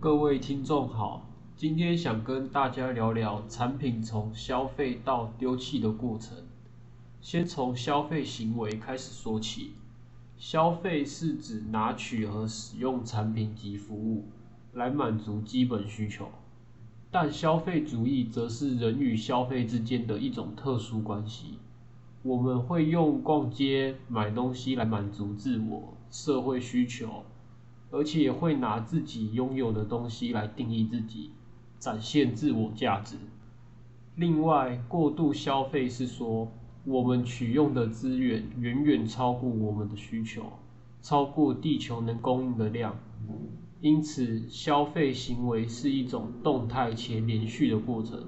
各位听众好，今天想跟大家聊聊产品从消费到丢弃的过程。先从消费行为开始说起。消费是指拿取和使用产品及服务来满足基本需求，但消费主义则是人与消费之间的一种特殊关系。我们会用逛街、买东西来满足自我社会需求。而且也会拿自己拥有的东西来定义自己，展现自我价值。另外，过度消费是说我们取用的资源远远超过我们的需求，超过地球能供应的量。因此，消费行为是一种动态且连续的过程，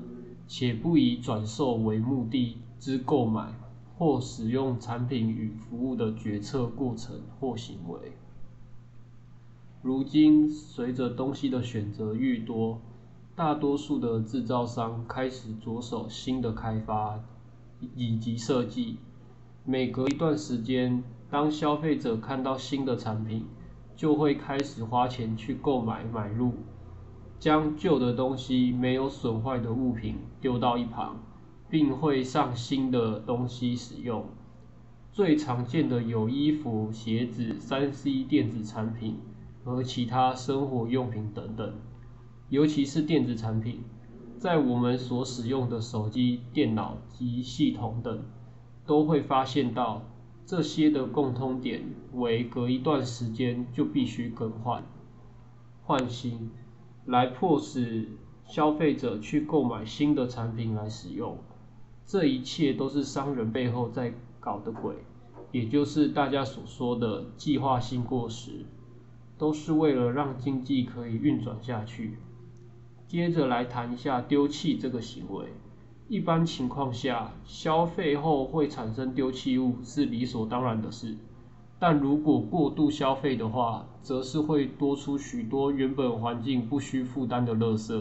且不以转售为目的之购买或使用产品与服务的决策过程或行为。如今，随着东西的选择愈多，大多数的制造商开始着手新的开发以及设计。每隔一段时间，当消费者看到新的产品，就会开始花钱去购买买入，将旧的东西没有损坏的物品丢到一旁，并会上新的东西使用。最常见的有衣服、鞋子、三 C 电子产品。和其他生活用品等等，尤其是电子产品，在我们所使用的手机、电脑及系统等，都会发现到这些的共通点为隔一段时间就必须更换、换新，来迫使消费者去购买新的产品来使用。这一切都是商人背后在搞的鬼，也就是大家所说的计划性过时。都是为了让经济可以运转下去。接着来谈一下丢弃这个行为。一般情况下，消费后会产生丢弃物是理所当然的事。但如果过度消费的话，则是会多出许多原本环境不需负担的垃圾。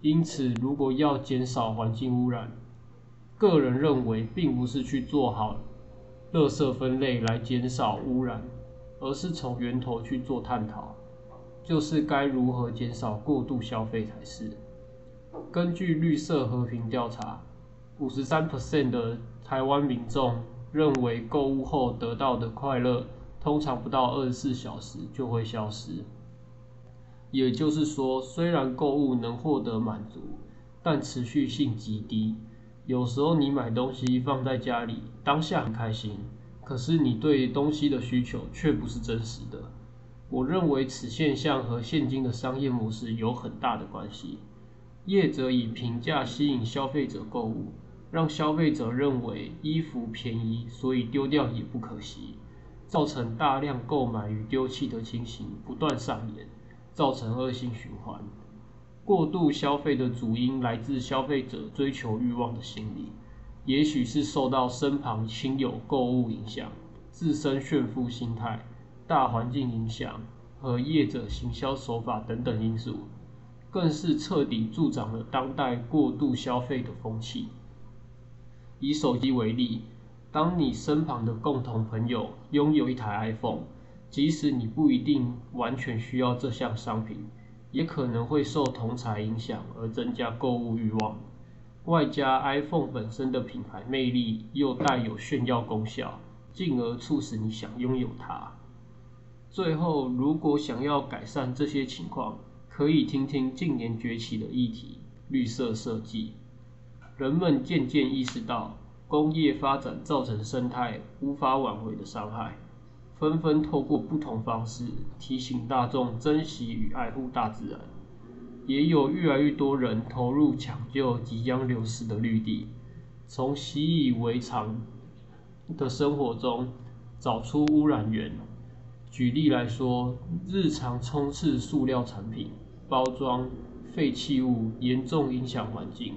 因此，如果要减少环境污染，个人认为并不是去做好垃圾分类来减少污染。而是从源头去做探讨，就是该如何减少过度消费才是。根据绿色和平调查，五十三 percent 的台湾民众认为购物后得到的快乐，通常不到二十四小时就会消失。也就是说，虽然购物能获得满足，但持续性极低。有时候你买东西放在家里，当下很开心。可是你对东西的需求却不是真实的。我认为此现象和现今的商业模式有很大的关系。业者以平价吸引消费者购物，让消费者认为衣服便宜，所以丢掉也不可惜，造成大量购买与丢弃的情形不断上演，造成恶性循环。过度消费的主因来自消费者追求欲望的心理。也许是受到身旁亲友购物影响、自身炫富心态、大环境影响和业者行销手法等等因素，更是彻底助长了当代过度消费的风气。以手机为例，当你身旁的共同朋友拥有一台 iPhone，即使你不一定完全需要这项商品，也可能会受同财影响而增加购物欲望。外加 iPhone 本身的品牌魅力，又带有炫耀功效，进而促使你想拥有它。最后，如果想要改善这些情况，可以听听近年崛起的议题——绿色设计。人们渐渐意识到，工业发展造成生态无法挽回的伤害，纷纷透过不同方式提醒大众珍惜与爱护大自然。也有越来越多人投入抢救即将流失的绿地，从习以为常的生活中找出污染源。举例来说，日常充斥塑料产品、包装、废弃物，严重影响环境。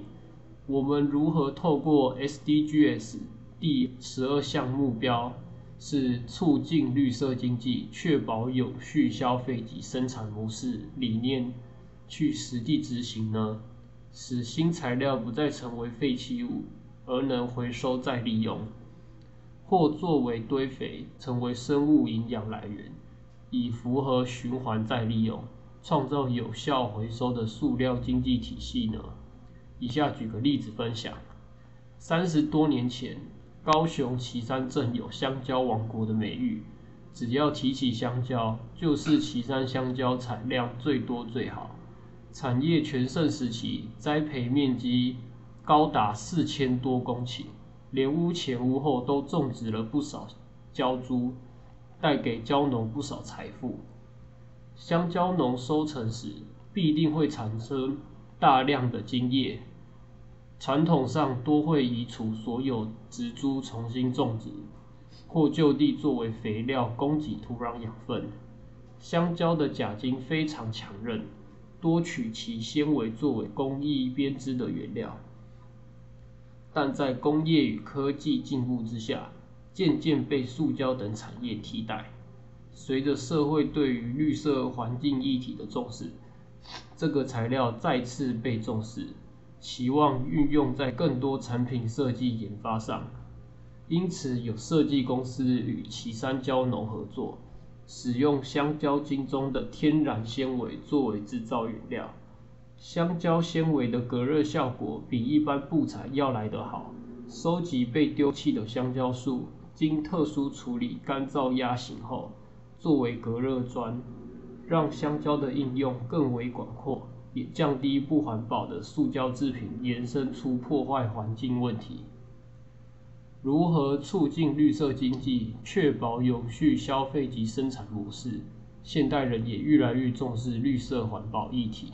我们如何透过 SDGs 第十二项目标，是促进绿色经济、确保有序消费及生产模式理念？去实地执行呢，使新材料不再成为废弃物，而能回收再利用，或作为堆肥，成为生物营养来源，以符合循环再利用，创造有效回收的塑料经济体系呢？以下举个例子分享。三十多年前，高雄旗山镇有“香蕉王国”的美誉，只要提起香蕉，就是旗山香蕉产量最多最好。产业全盛时期，栽培面积高达四千多公顷，连屋前屋后都种植了不少蕉株，带给蕉农不少财富。香蕉农收成时，必定会产生大量的茎叶，传统上多会移除所有植株，重新种植，或就地作为肥料供给土壤养分。香蕉的假茎非常强韧，多取其纤维作为工艺编织的原料，但在工业与科技进步之下，渐渐被塑胶等产业替代。随着社会对于绿色环境议题的重视，这个材料再次被重视，期望运用在更多产品设计研发上。因此，有设计公司与岐山胶农合作，使用香蕉茎中的天然纤维作为制造原料。香蕉纤维的隔热效果比一般布材要来得好。收集被丢弃的香蕉树，经特殊处理干燥压型后。作为隔热砖，让香蕉的应用更为广阔，也降低不环保的塑胶制品延伸出破坏环境问题。如何促进绿色经济，确保永续消费及生产模式？现代人也越来越重视绿色环保议题。